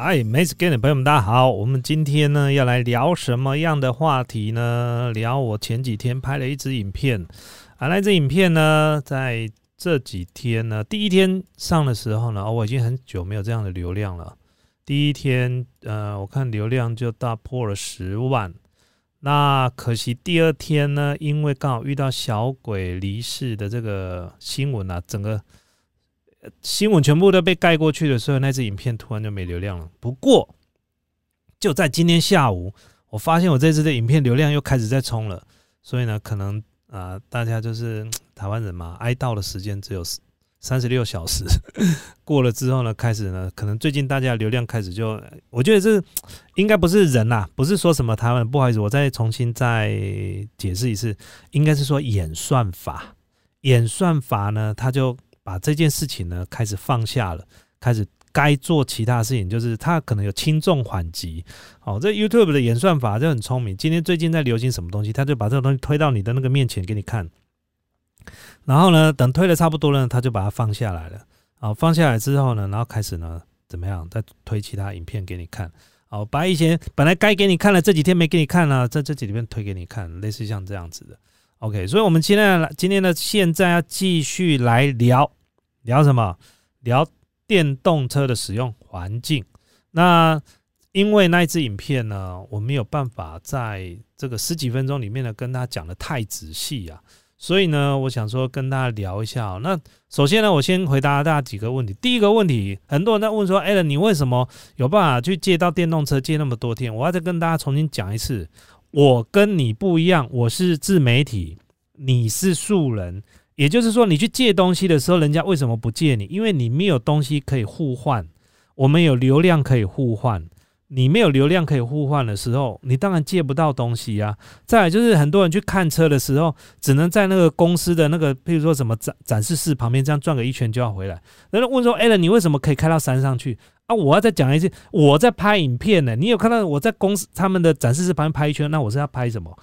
嗨，梅子 Game 的朋友们，大家好。我们今天呢要来聊什么样的话题呢？聊我前几天拍了一支影片。啊，那支影片呢，在这几天呢，第一天上的时候呢，哦，我已经很久没有这样的流量了。第一天，呃，我看流量就大破了十万。那可惜第二天呢，因为刚好遇到小鬼离世的这个新闻啊，整个。新闻全部都被盖过去的时候，那支影片突然就没流量了。不过，就在今天下午，我发现我这支的影片流量又开始在冲了。所以呢，可能啊，大家就是台湾人嘛，哀悼的时间只有三十六小时，过了之后呢，开始呢，可能最近大家流量开始就，我觉得这应该不是人呐，不是说什么他们，不好意思，我再重新再解释一次，应该是说演算法，演算法呢，他就。把这件事情呢开始放下了，开始该做其他事情，就是他可能有轻重缓急。哦，这 YouTube 的演算法就很聪明。今天最近在流行什么东西，他就把这个东西推到你的那个面前给你看。然后呢，等推的差不多了，他就把它放下来了。好，放下来之后呢，然后开始呢怎么样，再推其他影片给你看。好，把一些本来该给你看了，这几天没给你看了，在这几里面推给你看，类似像这样子的。OK，所以我们今天今天的现在要继续来聊。聊什么？聊电动车的使用环境。那因为那一支影片呢，我没有办法在这个十几分钟里面呢跟他讲的太仔细啊，所以呢，我想说跟大家聊一下。那首先呢，我先回答大家几个问题。第一个问题，很多人在问说：“艾伦，你为什么有办法去借到电动车借那么多天？”我要再跟大家重新讲一次，我跟你不一样，我是自媒体，你是素人。也就是说，你去借东西的时候，人家为什么不借你？因为你没有东西可以互换。我们有流量可以互换，你没有流量可以互换的时候，你当然借不到东西啊。再来就是很多人去看车的时候，只能在那个公司的那个，譬如说什么展展示室旁边这样转个一圈就要回来。人家问说：“艾伦，你为什么可以开到山上去啊？”我要再讲一次，我在拍影片呢。你有看到我在公司他们的展示室旁边拍一圈？那我是要拍什么？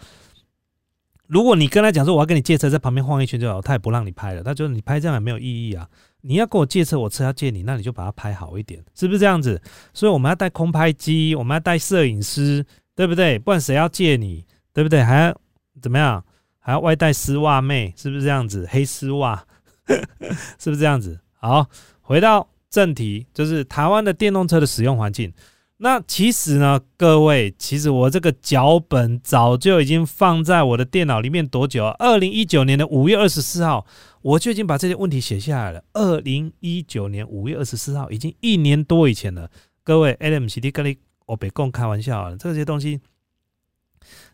如果你跟他讲说我要跟你借车，在旁边晃一圈就好，他也不让你拍了。他觉得你拍这样也没有意义啊。你要跟我借车，我车要借你，那你就把它拍好一点，是不是这样子？所以我们要带空拍机，我们要带摄影师，对不对？不然谁要借你，对不对？还要怎么样？还要外带丝袜妹，是不是这样子？黑丝袜，是不是这样子？好，回到正题，就是台湾的电动车的使用环境。那其实呢，各位，其实我这个脚本早就已经放在我的电脑里面多久啊？二零一九年的五月二十四号，我就已经把这些问题写下来了。二零一九年五月二十四号，已经一年多以前了。各位，LMCD 跟你我别跟我开玩笑啊，这些东西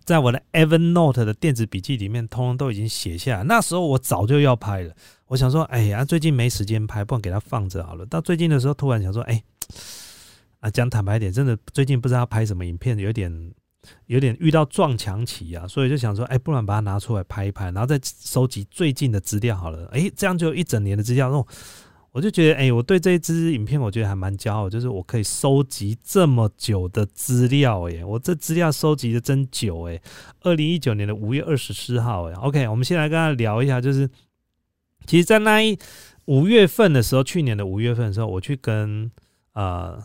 在我的 Evernote 的电子笔记里面，通通都已经写下来。那时候我早就要拍了，我想说，哎呀，最近没时间拍，不然给它放着好了。到最近的时候，突然想说，哎。啊，讲坦白一点，真的最近不知道拍什么影片，有点有点遇到撞墙期啊，所以就想说，哎，不然把它拿出来拍一拍，然后再收集最近的资料好了。哎，这样就一整年的资料，那，我就觉得，哎，我对这一支影片，我觉得还蛮骄傲，就是我可以收集这么久的资料，哎，我这资料收集的真久，哎，二零一九年的五月二十四号，哎，OK，我们先来跟他聊一下，就是其实，在那一五月份的时候，去年的五月份的时候，我去跟呃。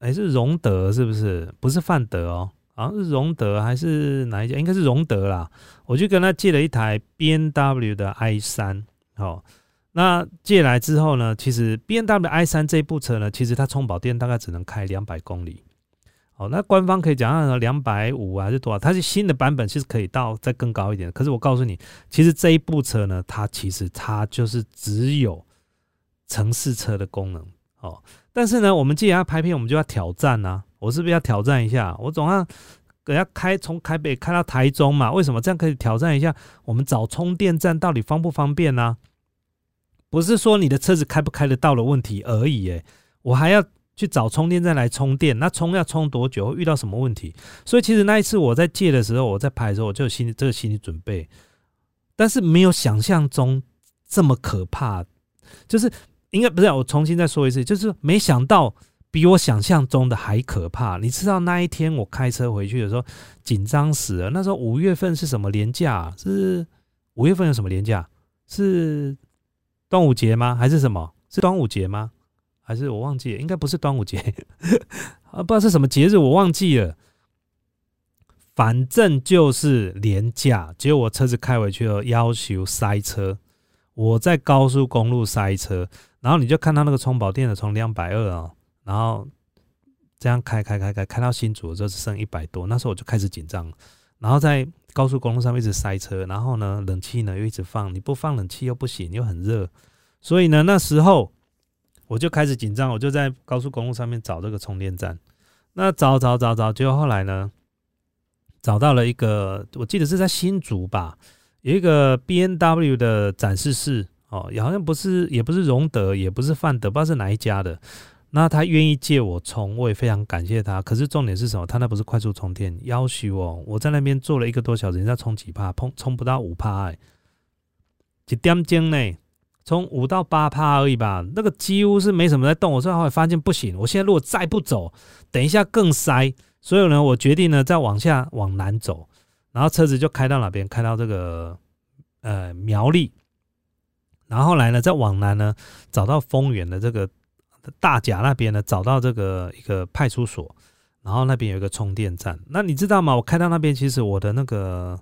哎，是荣德是不是？不是范德哦，好像是荣德还是哪一家？应该是荣德啦。我就跟他借了一台 B N W 的 i 三，好，那借来之后呢，其实 B N W i 三这部车呢，其实它充饱电大概只能开两百公里。好，那官方可以讲到两百五还是多少？它是新的版本，其实可以到再更高一点。可是我告诉你，其实这一部车呢，它其实它就是只有城市车的功能，哦。但是呢，我们既然要拍片，我们就要挑战呐。我是不是要挑战一下？我总要给要开从台北开到台中嘛？为什么这样可以挑战一下？我们找充电站到底方不方便呢？不是说你的车子开不开得到的问题而已，诶，我还要去找充电站来充电。那充要充多久？遇到什么问题？所以其实那一次我在借的时候，我在拍的时候，我就有心这个心理准备，但是没有想象中这么可怕，就是。应该不是，我重新再说一次，就是没想到比我想象中的还可怕。你知道那一天我开车回去的时候，紧张死了。那时候五月份是什么年假？是五月份有什么年假？是端午节吗？还是什么？是端午节吗？还是我忘记了？应该不是端午节 啊，不知道是什么节日，我忘记了。反正就是廉价。结果我车子开回去了，要求塞车。我在高速公路塞车，然后你就看到那个充饱电的从两百二啊。然后这样开开开开开到新竹的时候只剩一百多，那时候我就开始紧张。然后在高速公路上面一直塞车，然后呢冷气呢又一直放，你不放冷气又不行，又很热，所以呢那时候我就开始紧张，我就在高速公路上面找这个充电站。那找找找找，结果后来呢找到了一个，我记得是在新竹吧，有一个 B N W 的展示室哦，也好像不是，也不是荣德，也不是范德，不知道是哪一家的。那他愿意借我充，我也非常感谢他。可是重点是什么？他那不是快速充电，要求我，我在那边坐了一个多小时，人家充几帕，充充不到五帕哎，几点钟呢？充五到八帕而已吧，那个几乎是没什么在动。我最后发现不行，我现在如果再不走，等一下更塞。所以呢，我决定呢再往下往南走，然后车子就开到哪边？开到这个呃苗栗，然后来呢再往南呢找到丰原的这个。大甲那边呢，找到这个一个派出所，然后那边有一个充电站。那你知道吗？我开到那边，其实我的那个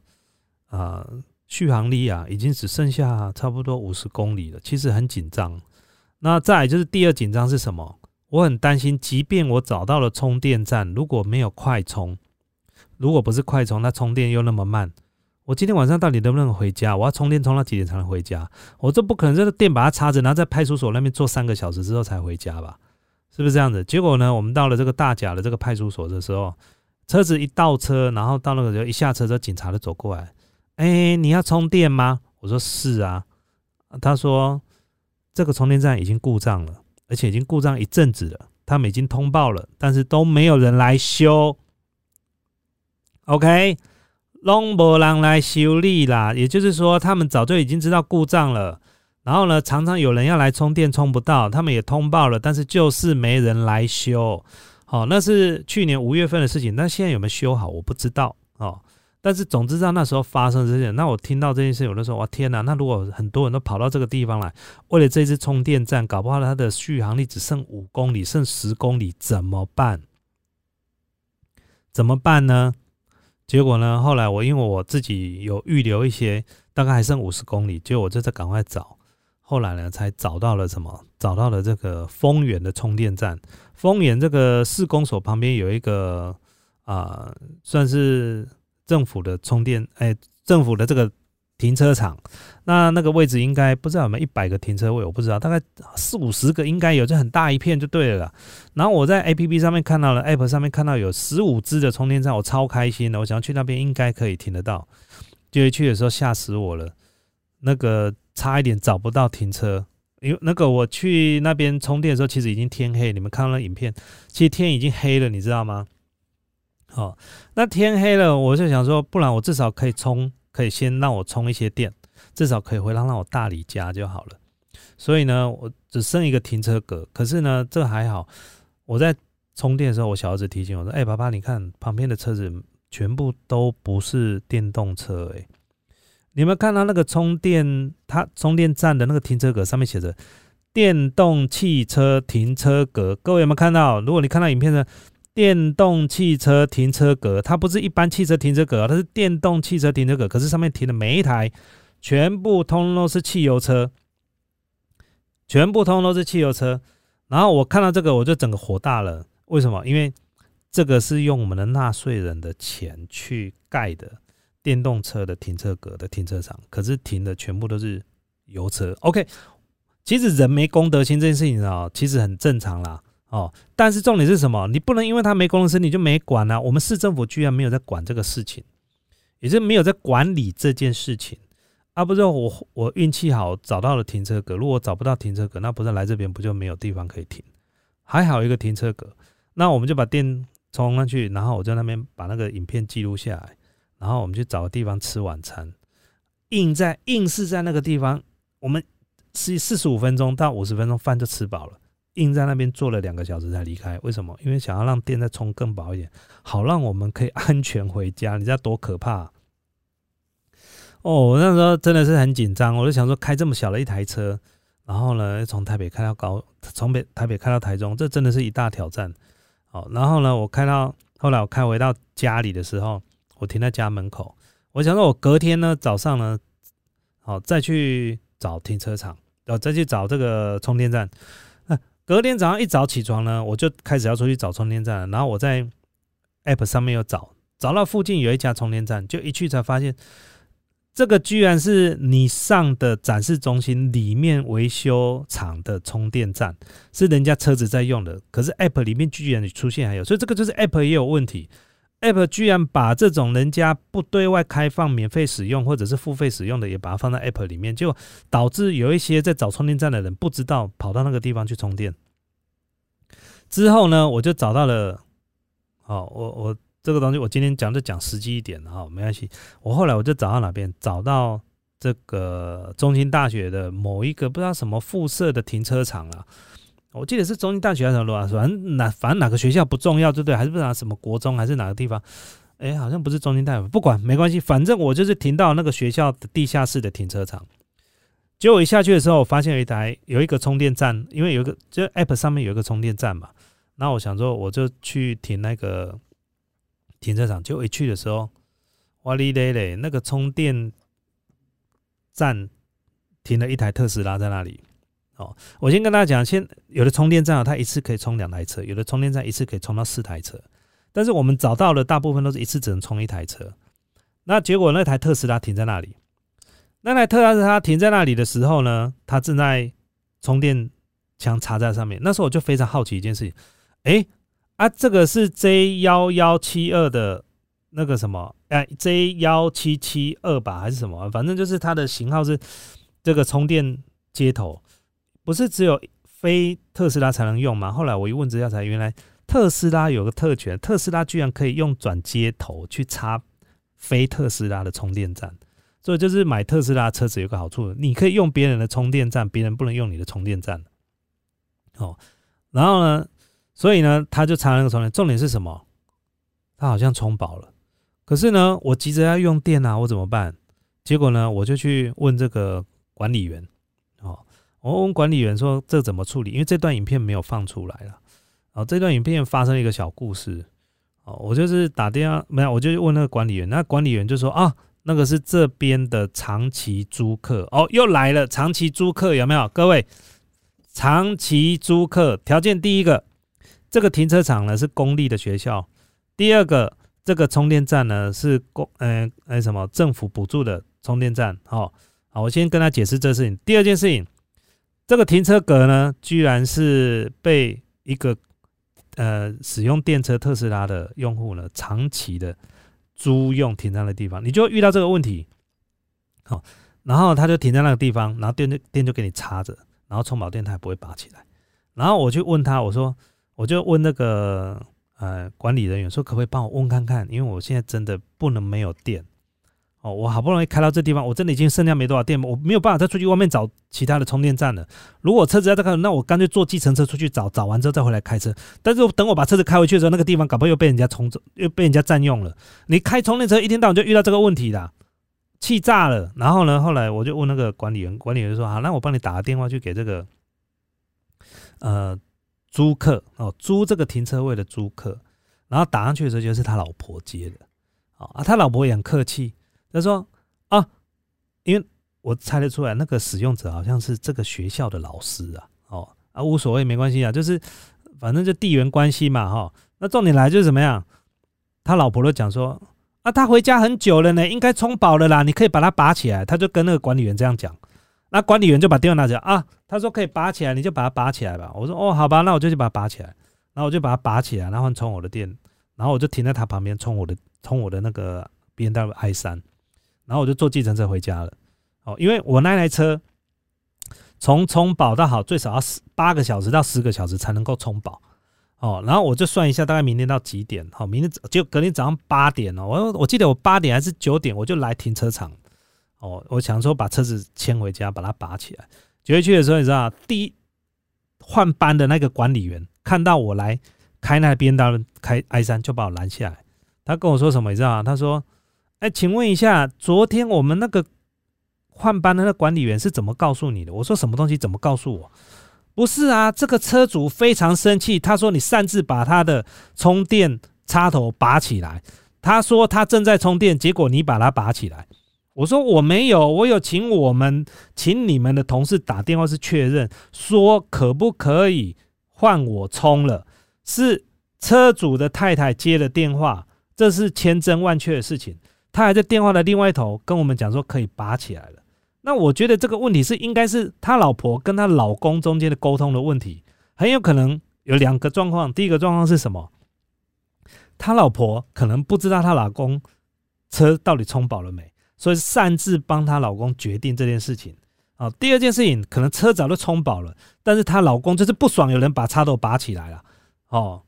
呃续航力啊，已经只剩下差不多五十公里了，其实很紧张。那再就是第二紧张是什么？我很担心，即便我找到了充电站，如果没有快充，如果不是快充，那充电又那么慢。我今天晚上到底能不能回家？我要充电充到几点才能回家？我这不可能这个电把它插着，然后在派出所那边坐三个小时之后才回家吧？是不是这样子？结果呢，我们到了这个大甲的这个派出所的时候，车子一倒车，然后到那个时候一下车这，警察就走过来，哎，你要充电吗？我说是啊。他说这个充电站已经故障了，而且已经故障一阵子了，他们已经通报了，但是都没有人来修。OK。拢无人来修理啦，也就是说，他们早就已经知道故障了。然后呢，常常有人要来充电，充不到，他们也通报了，但是就是没人来修。好，那是去年五月份的事情，那现在有没有修好，我不知道哦。但是总之，道那时候发生这些，那我听到这件事，有的时候，哇天哪！那如果很多人都跑到这个地方来，为了这支充电站，搞不好它的续航力只剩五公里，剩十公里，怎么办？怎么办呢？结果呢？后来我因为我自己有预留一些，大概还剩五十公里，结果我就在赶快找。后来呢，才找到了什么？找到了这个丰源的充电站。丰源这个市公所旁边有一个啊，算是政府的充电，哎，政府的这个。停车场，那那个位置应该不知道有没有一百个停车位，我不知道，大概四五十个应该有，就很大一片就对了。然后我在 A P P 上面看到了，App 上面看到有十五支的充电站，我超开心的，我想要去那边应该可以停得到。就一去的时候吓死我了，那个差一点找不到停车，因为那个我去那边充电的时候，其实已经天黑。你们看到影片，其实天已经黑了，你知道吗？好，那天黑了，我就想说，不然我至少可以充。可以先让我充一些电，至少可以回到让我大理家就好了。所以呢，我只剩一个停车格。可是呢，这还好。我在充电的时候，我小儿子提醒我说：“哎，爸爸，你看旁边的车子全部都不是电动车。哎，你们看到那个充电，它充电站的那个停车格上面写着‘电动汽车停车格’。各位有没有看到？如果你看到影片呢？”电动汽车停车格，它不是一般汽车停车格，它是电动汽车停车格。可是上面停的每一台，全部通都是汽油车，全部通都是汽油车。然后我看到这个，我就整个火大了。为什么？因为这个是用我们的纳税人的钱去盖的电动车的停车格的停车场，可是停的全部都是油车。OK，其实人没公德心这件事情啊，其实很正常啦。哦，但是重点是什么？你不能因为他没公司，你就没管啊。我们市政府居然没有在管这个事情，也是没有在管理这件事情啊。不是我我运气好找到了停车格，如果找不到停车格，那不是来这边不就没有地方可以停？还好一个停车格，那我们就把电充上去，然后我在那边把那个影片记录下来，然后我们去找个地方吃晚餐，硬在硬是在那个地方，我们吃四十五分钟到五十分钟饭就吃饱了。硬在那边坐了两个小时才离开。为什么？因为想要让电再充更饱一点，好让我们可以安全回家。你知道多可怕？哦，我那时候真的是很紧张，我就想说开这么小的一台车，然后呢从台北开到高，从北台北开到台中，这真的是一大挑战。好，然后呢我开到后来我开回到家里的时候，我停在家门口，我想说我隔天呢早上呢，好再去找停车场，然后再去找这个充电站。隔天早上一早起床呢，我就开始要出去找充电站，然后我在 App 上面又找，找到附近有一家充电站，就一去才发现。这个居然是你上的展示中心里面维修厂的充电站，是人家车子在用的。可是 App 里面居然出现还有，所以这个就是 App 也有问题。App 居然把这种人家不对外开放、免费使用或者是付费使用的，也把它放在 App 里面，就导致有一些在找充电站的人不知道跑到那个地方去充电。之后呢，我就找到了，好，我我。这个东西我今天讲就讲实际一点哈，没关系。我后来我就找到哪边，找到这个中心大学的某一个不知道什么附设的停车场啊。我记得是中心大学还是什么，反正哪反正哪个学校不重要，对不对？还是不知道什么国中还是哪个地方？哎，好像不是中心大学，不管没关系，反正我就是停到那个学校的地下室的停车场。结果一下去的时候，我发现有一台有一个充电站，因为有一个就 App 上面有一个充电站嘛。那我想说，我就去停那个。停车场就一去的时候，哇哩嘞嘞，那个充电站停了一台特斯拉在那里。哦，我先跟大家讲，先有的充电站啊，它一次可以充两台车；有的充电站一次可以充到四台车。但是我们找到的大部分都是一次只能充一台车。那结果那台特斯拉停在那里，那台特斯拉停在那里的时候呢，它正在充电枪插在上面。那时候我就非常好奇一件事情，哎。啊，这个是 J 幺幺七二的那个什么？哎，J 幺七七二吧，还是什么？反正就是它的型号是这个充电接头，不是只有非特斯拉才能用吗？后来我一问资料才，原来特斯拉有个特权，特斯拉居然可以用转接头去插非特斯拉的充电站。所以就是买特斯拉车子有个好处，你可以用别人的充电站，别人不能用你的充电站。哦，然后呢？所以呢，他就插那个充电，重点是什么？他好像充饱了，可是呢，我急着要用电啊，我怎么办？结果呢，我就去问这个管理员，我问管理员说这怎么处理？因为这段影片没有放出来了，哦，这段影片发生一个小故事，哦，我就是打电话没有，我就问那个管理员，那管理员就说啊，那个是这边的长期租客，哦，又来了，长期租客有没有？各位，长期租客条件第一个。这个停车场呢是公立的学校，第二个这个充电站呢是公嗯哎什么政府补助的充电站，好，好，我先跟他解释这事情。第二件事情，这个停车格呢居然是被一个呃使用电车特斯拉的用户呢长期的租用停在的地方，你就遇到这个问题，好，然后他就停在那个地方，然后电就电就给你插着，然后充饱电他也不会拔起来，然后我去问他，我说。我就问那个呃管理人员说，可不可以帮我问看看？因为我现在真的不能没有电我好不容易开到这地方，我真的已经剩下没多少电，我没有办法再出去外面找其他的充电站了。如果车子要再开，那我干脆坐计程车出去找，找完之后再回来开车。但是等我把车子开回去的时候，那个地方搞不好又被人家冲走，又被人家占用了。你开充电车一天到晚就遇到这个问题啦，气炸了。然后呢，后来我就问那个管理员，管理员说好，那我帮你打个电话去给这个呃。租客哦，租这个停车位的租客，然后打上去的时候就是他老婆接的，啊，他老婆也很客气，他说啊，因为我猜得出来那个使用者好像是这个学校的老师啊，哦啊无所谓没关系啊，就是反正就地缘关系嘛哈，那重点来就是怎么样，他老婆都讲说啊，他回家很久了呢，应该充饱了啦，你可以把它拔起来，他就跟那个管理员这样讲。那管理员就把电话拿起来啊，他说可以拔起来，你就把它拔起来吧。我说哦，好吧，那我就去把它拔起来。然后我就把它拔起来，然后充我的电，然后我就停在他旁边充我的充我的那个 B N W i 三，然后我就坐计程车回家了。哦，因为我那台车从充饱到好最少要十八个小时到十个小时才能够充饱。哦，然后我就算一下，大概明天到几点？好，明天就隔天早上八点哦。我我记得我八点还是九点，我就来停车场。哦，我想说把车子牵回家，把它拔起来。九月去的时候，你知道，第一换班的那个管理员看到我来开那边的开 i 三，就把我拦下来。他跟我说什么？你知道吗？他说：“哎，请问一下，昨天我们那个换班的那管理员是怎么告诉你的？”我说：“什么东西？怎么告诉我？”不是啊，这个车主非常生气。他说：“你擅自把他的充电插头拔起来。”他说：“他正在充电，结果你把它拔起来。”我说：“我没有，我有请我们请你们的同事打电话是确认，说可不可以换我充了？是车主的太太接了电话。”这是千真万确的事情，他还在电话的另外一头跟我们讲说可以拔起来了。那我觉得这个问题是应该是他老婆跟他老公中间的沟通的问题，很有可能有两个状况。第一个状况是什么？他老婆可能不知道他老公车到底充饱了没，所以擅自帮他老公决定这件事情。啊，第二件事情可能车早就充饱了，但是她老公就是不爽，有人把插头拔起来了。哦。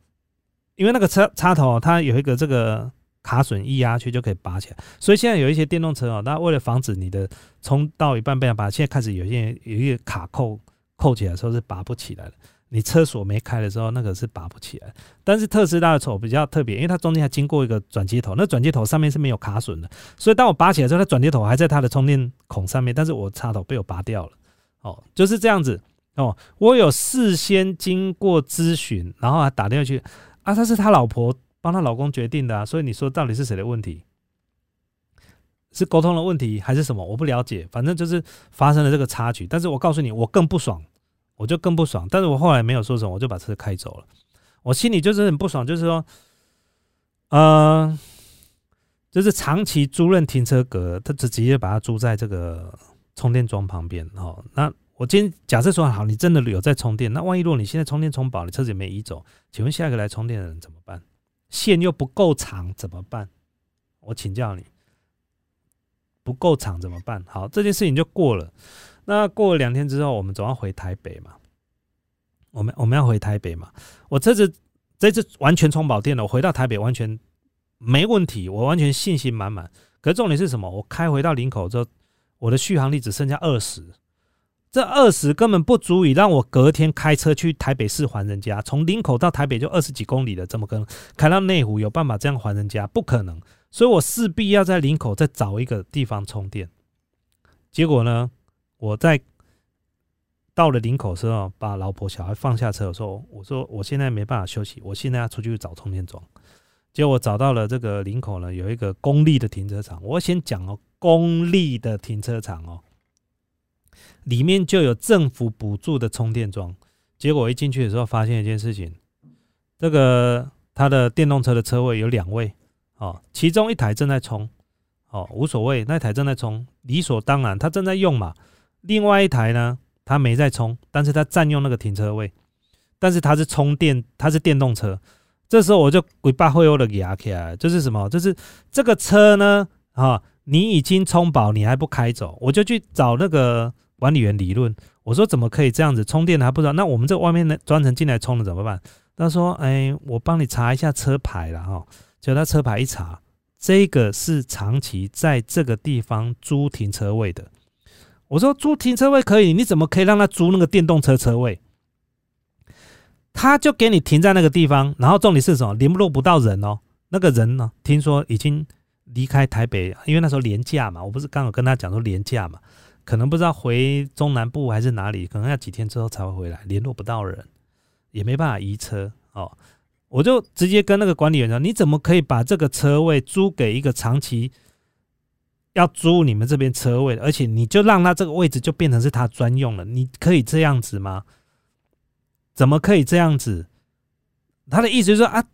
因为那个车插头，它有一个这个卡榫，一压去就可以拔起来。所以现在有一些电动车哦，那为了防止你的充到一半被拔，现在开始有一些有一个卡扣扣起来的时候是拔不起来的。你车锁没开的时候，那个是拔不起来。但是特斯拉的手比较特别，因为它中间还经过一个转接头，那转接头上面是没有卡榫的，所以当我拔起来之后，它转接头还在它的充电孔上面，但是我插头被我拔掉了。哦，就是这样子哦。我有事先经过咨询，然后还打电话去。啊，他是他老婆帮她老公决定的啊，所以你说到底是谁的问题？是沟通的问题还是什么？我不了解，反正就是发生了这个插曲。但是我告诉你，我更不爽，我就更不爽。但是我后来没有说什么，我就把车开走了。我心里就是很不爽，就是说，呃，就是长期租赁停车格，他直直接把它租在这个充电桩旁边哦。那我今天假设说好，你真的有在充电，那万一如果你现在充电充饱，你车子也没移走，请问下一个来充电的人怎么办？线又不够长怎么办？我请教你，不够长怎么办？好，这件事情就过了。那过了两天之后，我们总要回台北嘛？我们我们要回台北嘛？我车子这次完全充饱电了，我回到台北完全没问题，我完全信心满满。可重点是什么？我开回到林口之后，我的续航力只剩下二十。这二十根本不足以让我隔天开车去台北市还人家。从林口到台北就二十几公里了，怎么可能开到内湖有办法这样还人家？不可能，所以我势必要在林口再找一个地方充电。结果呢，我在到了林口时候，把老婆小孩放下车，我说：“我说我现在没办法休息，我现在要出去找充电桩。”结果找到了这个林口呢，有一个公立的停车场。我先讲哦，公立的停车场哦。里面就有政府补助的充电桩，结果一进去的时候，发现一件事情：这个他的电动车的车位有两位，哦，其中一台正在充，哦，无所谓，那台正在充，理所当然，他正在用嘛。另外一台呢，他没在充，但是他占用那个停车位，但是他是充电，他是电动车。这时候我就鬼把会有的给阿 K 啊，就是什么？就是这个车呢，啊，你已经充饱，你还不开走，我就去找那个。管理员理论，我说怎么可以这样子充电还不知道？那我们这外面的专程进来充的怎么办？他说：“哎，我帮你查一下车牌了哈。”就他车牌一查，这个是长期在这个地方租停车位的。我说租停车位可以，你怎么可以让他租那个电动车车位？他就给你停在那个地方，然后重点是什么？联络不到人哦。那个人呢？听说已经离开台北，因为那时候廉价嘛。我不是刚好跟他讲说廉价嘛。可能不知道回中南部还是哪里，可能要几天之后才会回来，联络不到人，也没办法移车哦。我就直接跟那个管理员说：“你怎么可以把这个车位租给一个长期要租你们这边车位，而且你就让他这个位置就变成是他专用了？你可以这样子吗？怎么可以这样子？”他的意思就是说啊。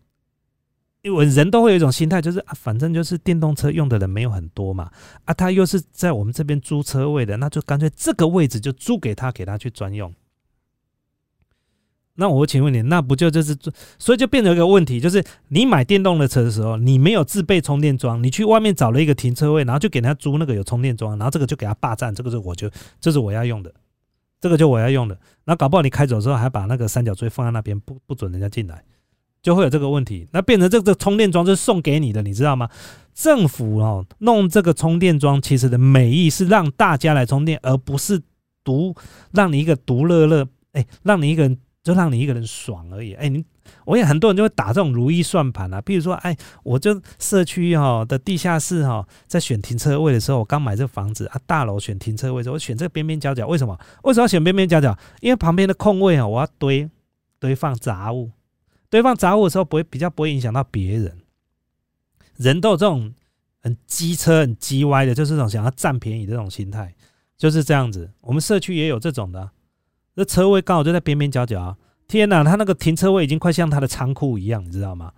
因为人都会有一种心态，就是啊，反正就是电动车用的人没有很多嘛，啊，他又是在我们这边租车位的，那就干脆这个位置就租给他，给他去专用。那我请问你，那不就就是所以就变成一个问题，就是你买电动的车的时候，你没有自备充电桩，你去外面找了一个停车位，然后就给他租那个有充电桩，然后这个就给他霸占，这个是我就这是我要用的，这个就我要用的，那搞不好你开走之后还把那个三角锥放在那边，不不准人家进来。就会有这个问题，那变成这个充电桩是送给你的，你知道吗？政府哦弄这个充电桩，其实的美意是让大家来充电，而不是独让你一个独乐乐，哎，让你一个人就让你一个人爽而已。哎，你我也很多人就会打这种如意算盘啊，比如说，哎，我就社区哈的地下室哈，在选停车位的时候，我刚买这房子啊，大楼选停车位的时候，我选这个边边角角，为什么？为什么要选边边角角？因为旁边的空位啊，我要堆堆放杂物，堆放杂物的时候不会比较不会影响到别人。人都有这种很机车、很机歪的，就是这种想要占便宜这种心态，就是这样子。我们社区也有这种的。这车位刚好就在边边角角啊！天哪，他那个停车位已经快像他的仓库一样，你知道吗？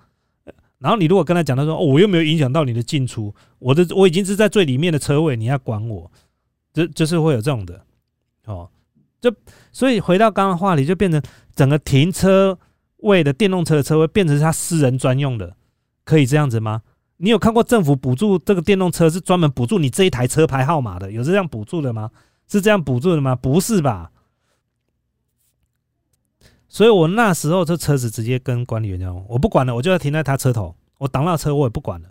然后你如果跟他讲，他说：“哦，我又没有影响到你的进出，我的我已经是在最里面的车位，你要管我？”就就是会有这种的哦。就所以回到刚刚话题，就变成整个停车为的电动车的车位变成他私人专用的，可以这样子吗？你有看过政府补助这个电动车是专门补助你这一台车牌号码的？有这样补助的吗？是这样补助的吗？不是吧？所以我那时候这车子直接跟管理员讲，我不管了，我就要停在他车头，我挡到车我也不管了，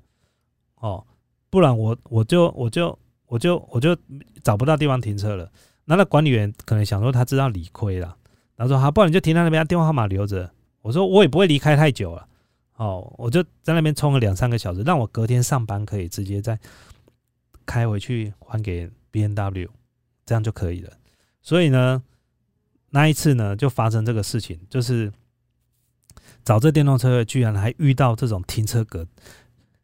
哦，不然我我就我就我就我就找不到地方停车了。那那管理员可能想说他知道理亏了，他说好，不然你就停在那边，电话号码留着。我说我也不会离开太久了，哦，我就在那边充了两三个小时，让我隔天上班可以直接再开回去还给 B N W，这样就可以了。所以呢。那一次呢，就发生这个事情，就是找这电动车居然还遇到这种停车格。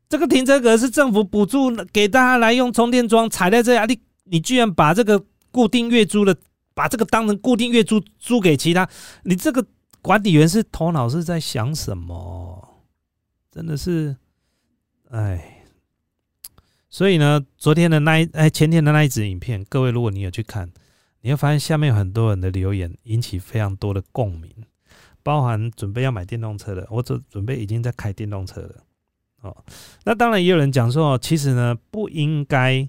这个停车格是政府补助给大家来用充电桩，踩在这里，你你居然把这个固定月租的，把这个当成固定月租租给其他，你这个管理员是头脑是在想什么？真的是，哎，所以呢，昨天的那一哎前天的那一支影片，各位如果你有去看。你会发现下面有很多人的留言引起非常多的共鸣，包含准备要买电动车的，或者准备已经在开电动车了。哦，那当然也有人讲说，其实呢不应该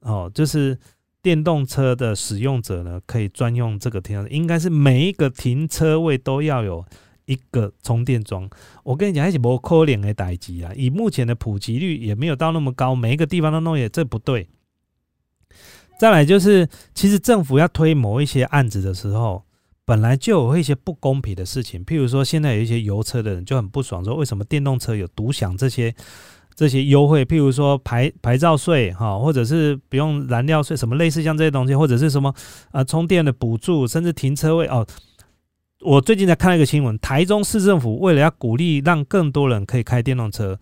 哦，就是电动车的使用者呢可以专用这个停车，应该是每一个停车位都要有一个充电桩。我跟你讲，还是不可能的代机啊！以目前的普及率也没有到那么高，每一个地方都弄也这不对。再来就是，其实政府要推某一些案子的时候，本来就有一些不公平的事情。譬如说，现在有一些油车的人就很不爽，说为什么电动车有独享这些这些优惠？譬如说牌牌照税哈，或者是不用燃料税，什么类似像这些东西，或者是什么啊充电的补助，甚至停车位哦。我最近在看一个新闻，台中市政府为了要鼓励让更多人可以开电动车。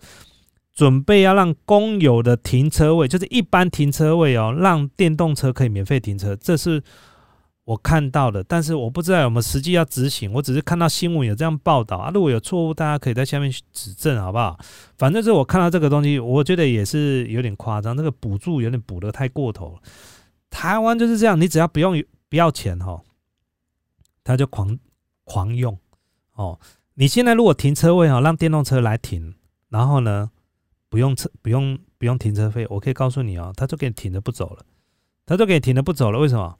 准备要让公有的停车位，就是一般停车位哦，让电动车可以免费停车，这是我看到的。但是我不知道有没有实际要执行，我只是看到新闻有这样报道啊。如果有错误，大家可以在下面去指正，好不好？反正是我看到这个东西，我觉得也是有点夸张，这个补助有点补的太过头了。台湾就是这样，你只要不用不要钱哈，他就狂狂用哦。你现在如果停车位哈，让电动车来停，然后呢？不用车，不用不用停车费，我可以告诉你哦，他就给你停着不走了，他就给你停着不走了。为什么？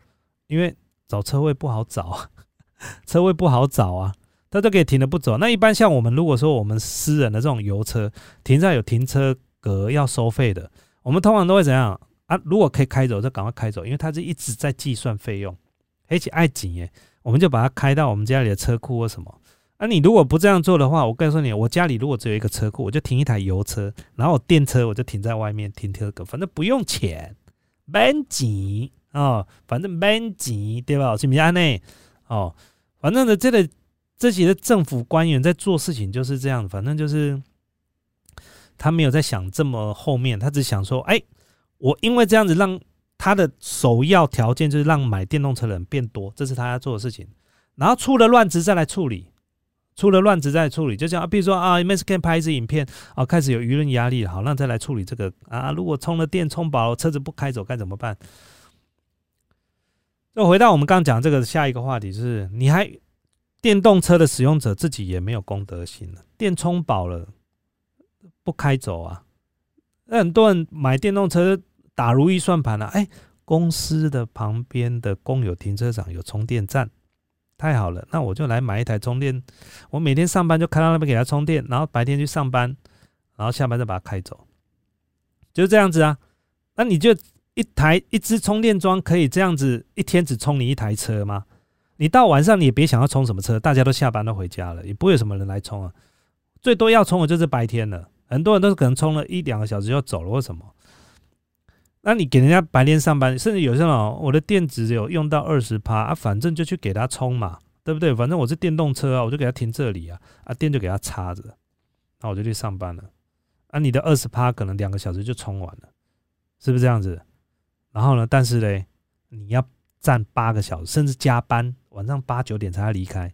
因为找车位不好找，车位不好找啊，他就可以停的不走。那一般像我们，如果说我们私人的这种油车，停在有停车格要收费的，我们通常都会怎样啊？如果可以开走，就赶快开走，因为他是一直在计算费用，而且爱紧耶，我们就把它开到我们家里的车库或什么。那你如果不这样做的话，我告诉你，我家里如果只有一个车库，我就停一台油车，然后我电车我就停在外面停车格，反正不用钱，蛮钱哦，反正蛮钱，对吧？是不是安内哦？反正呢，这个这些的政府官员在做事情就是这样，反正就是他没有在想这么后面，他只想说，哎，我因为这样子让他的首要条件就是让买电动车的人变多，这是他要做的事情，然后出了乱子再来处理。出了乱子再来处理，就像啊，比如说啊，Mescan 拍一支影片啊，开始有舆论压力，好，那再来处理这个啊。如果充了电充饱了，车子不开走该怎么办？就回到我们刚讲这个下一个话题，就是你还电动车的使用者自己也没有公德心了，电充饱了不开走啊？那很多人买电动车打如意算盘了，哎，公司的旁边的公有停车场有充电站。太好了，那我就来买一台充电。我每天上班就开到那边给他充电，然后白天去上班，然后下班再把它开走，就这样子啊。那你就一台一支充电桩可以这样子一天只充你一台车吗？你到晚上你也别想要充什么车，大家都下班都回家了，也不会有什么人来充啊。最多要充的就是白天了，很多人都是可能充了一两个小时就走了或什么。那你给人家白天上班，甚至有些人我的电池有用到二十趴啊，反正就去给他充嘛，对不对？反正我是电动车啊，我就给他停这里啊，啊电就给他插着，那我就去上班了。啊，你的二十趴可能两个小时就充完了，是不是这样子？然后呢，但是嘞，你要站八个小时，甚至加班，晚上八九点才要离开。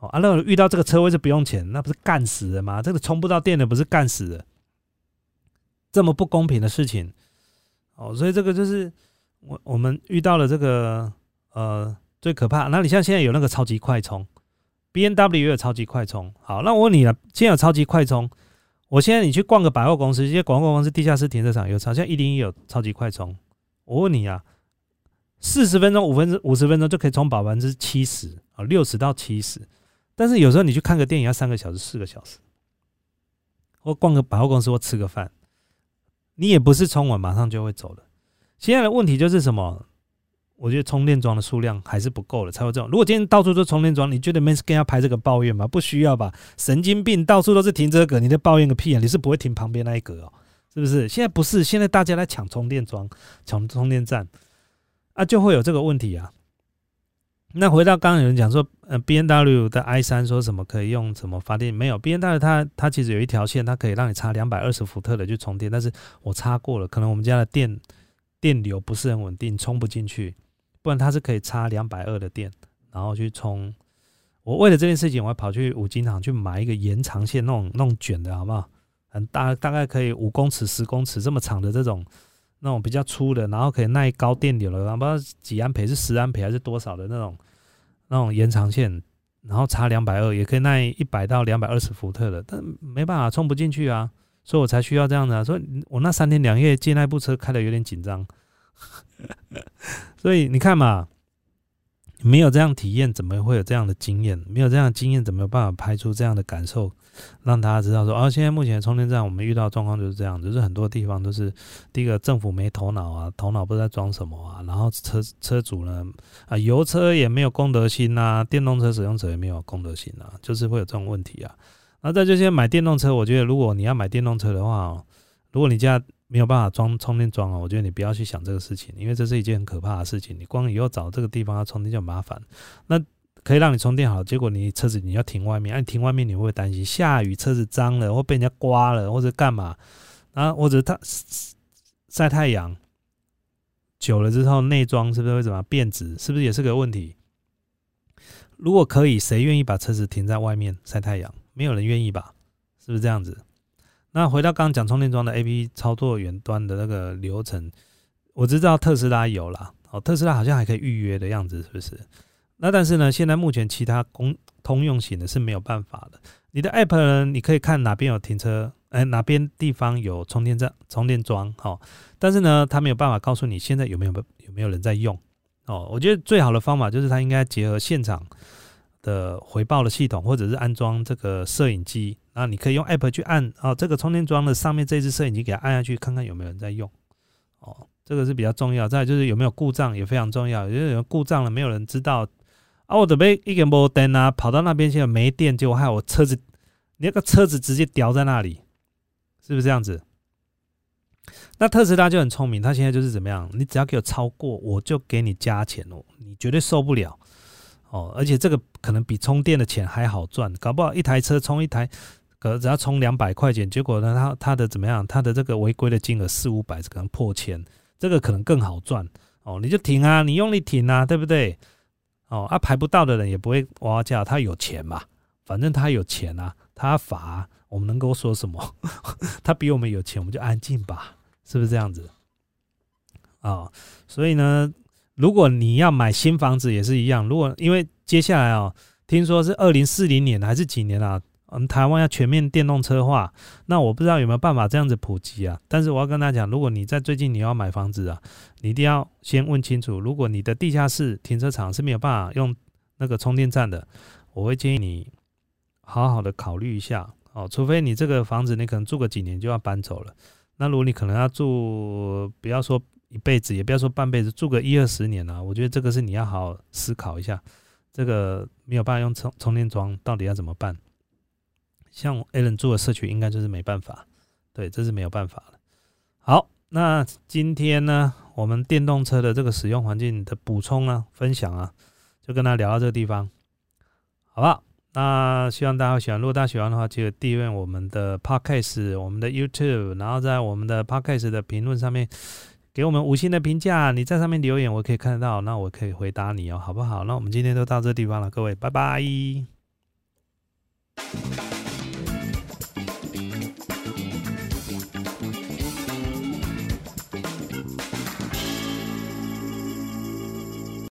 哦，啊，那遇到这个车位是不用钱，那不是干死的吗？这个充不到电的不是干死的，这么不公平的事情。哦，所以这个就是我我们遇到了这个呃最可怕。那你像现在有那个超级快充，B N W 也有超级快充。好，那我问你了，现在有超级快充，我现在你去逛个百货公司，这些广告公司地下室停车场有超，像一零一有超级快充。我问你啊，四十分钟、五分钟、五十分钟就可以充百分之七十啊，六十到七十。但是有时候你去看个电影要三个小时、四个小时，或逛个百货公司或吃个饭。你也不是充完马上就会走的。现在的问题就是什么？我觉得充电桩的数量还是不够的，才会这种。如果今天到处都充电桩，你觉得没事跟要拍这个抱怨吗？不需要吧？神经病，到处都是停车格，你在抱怨个屁啊！你是不会停旁边那一格哦，是不是？现在不是，现在大家来抢充电桩、抢充电站啊，就会有这个问题啊。那回到刚刚有人讲说，呃，B N W 的 i 三说什么可以用什么发电？没有，B N W 它它其实有一条线，它可以让你插两百二十伏特的去充电，但是我插过了，可能我们家的电电流不是很稳定，充不进去。不然它是可以插两百二的电，然后去充。我为了这件事情，我还跑去五金行去买一个延长线，那种那种卷的，好不好？很大，大概可以五公尺、十公尺这么长的这种。那种比较粗的，然后可以耐高电流的，不知道几安培是十安培还是多少的那种那种延长线，然后插两百二也可以耐一百到两百二十伏特的，但没办法充不进去啊，所以我才需要这样的。所以我那三天两夜借那部车开的有点紧张，所以你看嘛。没有这样体验，怎么会有这样的经验？没有这样的经验，怎么有办法拍出这样的感受，让大家知道说，哦，现在目前充电站我们遇到状况就是这样，就是很多地方都是第一个政府没头脑啊，头脑不知道装什么啊，然后车车主呢啊，油车也没有公德心呐，电动车使用者也没有公德心啊，就是会有这种问题啊。那在这些买电动车，我觉得如果你要买电动车的话，如果你家没有办法装充电桩啊，我觉得你不要去想这个事情，因为这是一件很可怕的事情。你光以后找这个地方要充电就麻烦。那可以让你充电好，结果你车子你要停外面，你停外面你会担心下雨车子脏了，或被人家刮了，或者干嘛啊？或者它晒太阳久了之后内装是不是会怎么变质？是不是也是个问题？如果可以，谁愿意把车子停在外面晒太阳？没有人愿意吧？是不是这样子？那回到刚刚讲充电桩的 A P P 操作远端的那个流程，我知道特斯拉有啦，哦，特斯拉好像还可以预约的样子，是不是？那但是呢，现在目前其他公通用型的是没有办法的。你的 App 呢，你可以看哪边有停车，哎，哪边地方有充电站、充电桩，好，但是呢，它没有办法告诉你现在有没有有没有人在用。哦，我觉得最好的方法就是它应该结合现场。的回报的系统，或者是安装这个摄影机，那你可以用 App 去按哦，这个充电桩的上面这只摄影机给它按下去，看看有没有人在用哦，这个是比较重要。再就是有没有故障也非常重要，因为有故障了没有人知道啊，我准备一个摩登啊，跑到那边去没电，结果害我车子，你那个车子直接掉在那里，是不是这样子？那特斯拉就很聪明，他现在就是怎么样，你只要给我超过，我就给你加钱哦，你绝对受不了。哦，而且这个可能比充电的钱还好赚，搞不好一台车充一台，可只要充两百块钱，结果呢，它它的怎么样？它的这个违规的金额四五百，可能破千，这个可能更好赚。哦，你就停啊，你用力停啊，对不对？哦，啊排不到的人也不会哇叫，他有钱嘛，反正他有钱啊，他罚，我们能够说什么？他比我们有钱，我们就安静吧，是不是这样子？啊，所以呢。如果你要买新房子也是一样，如果因为接下来啊，听说是二零四零年还是几年啊，嗯，台湾要全面电动车化，那我不知道有没有办法这样子普及啊。但是我要跟大家讲，如果你在最近你要买房子啊，你一定要先问清楚，如果你的地下室停车场是没有办法用那个充电站的，我会建议你好好的考虑一下哦，除非你这个房子你可能住个几年就要搬走了，那如果你可能要住，不要说。一辈子也不要说半辈子，住个一二十年啊，我觉得这个是你要好好思考一下。这个没有办法用充充电桩，到底要怎么办？像 a l a n 住的社区，应该就是没办法，对，这是没有办法了。好，那今天呢，我们电动车的这个使用环境的补充啊、分享啊，就跟大家聊到这个地方，好不好？那希望大家喜欢，如果大家喜欢的话，记得订阅我们的 Podcast、我们的 YouTube，然后在我们的 Podcast 的评论上面给我们五星的评价。你在上面留言，我可以看得到，那我可以回答你哦，好不好？那我们今天就到这地方了，各位，拜拜。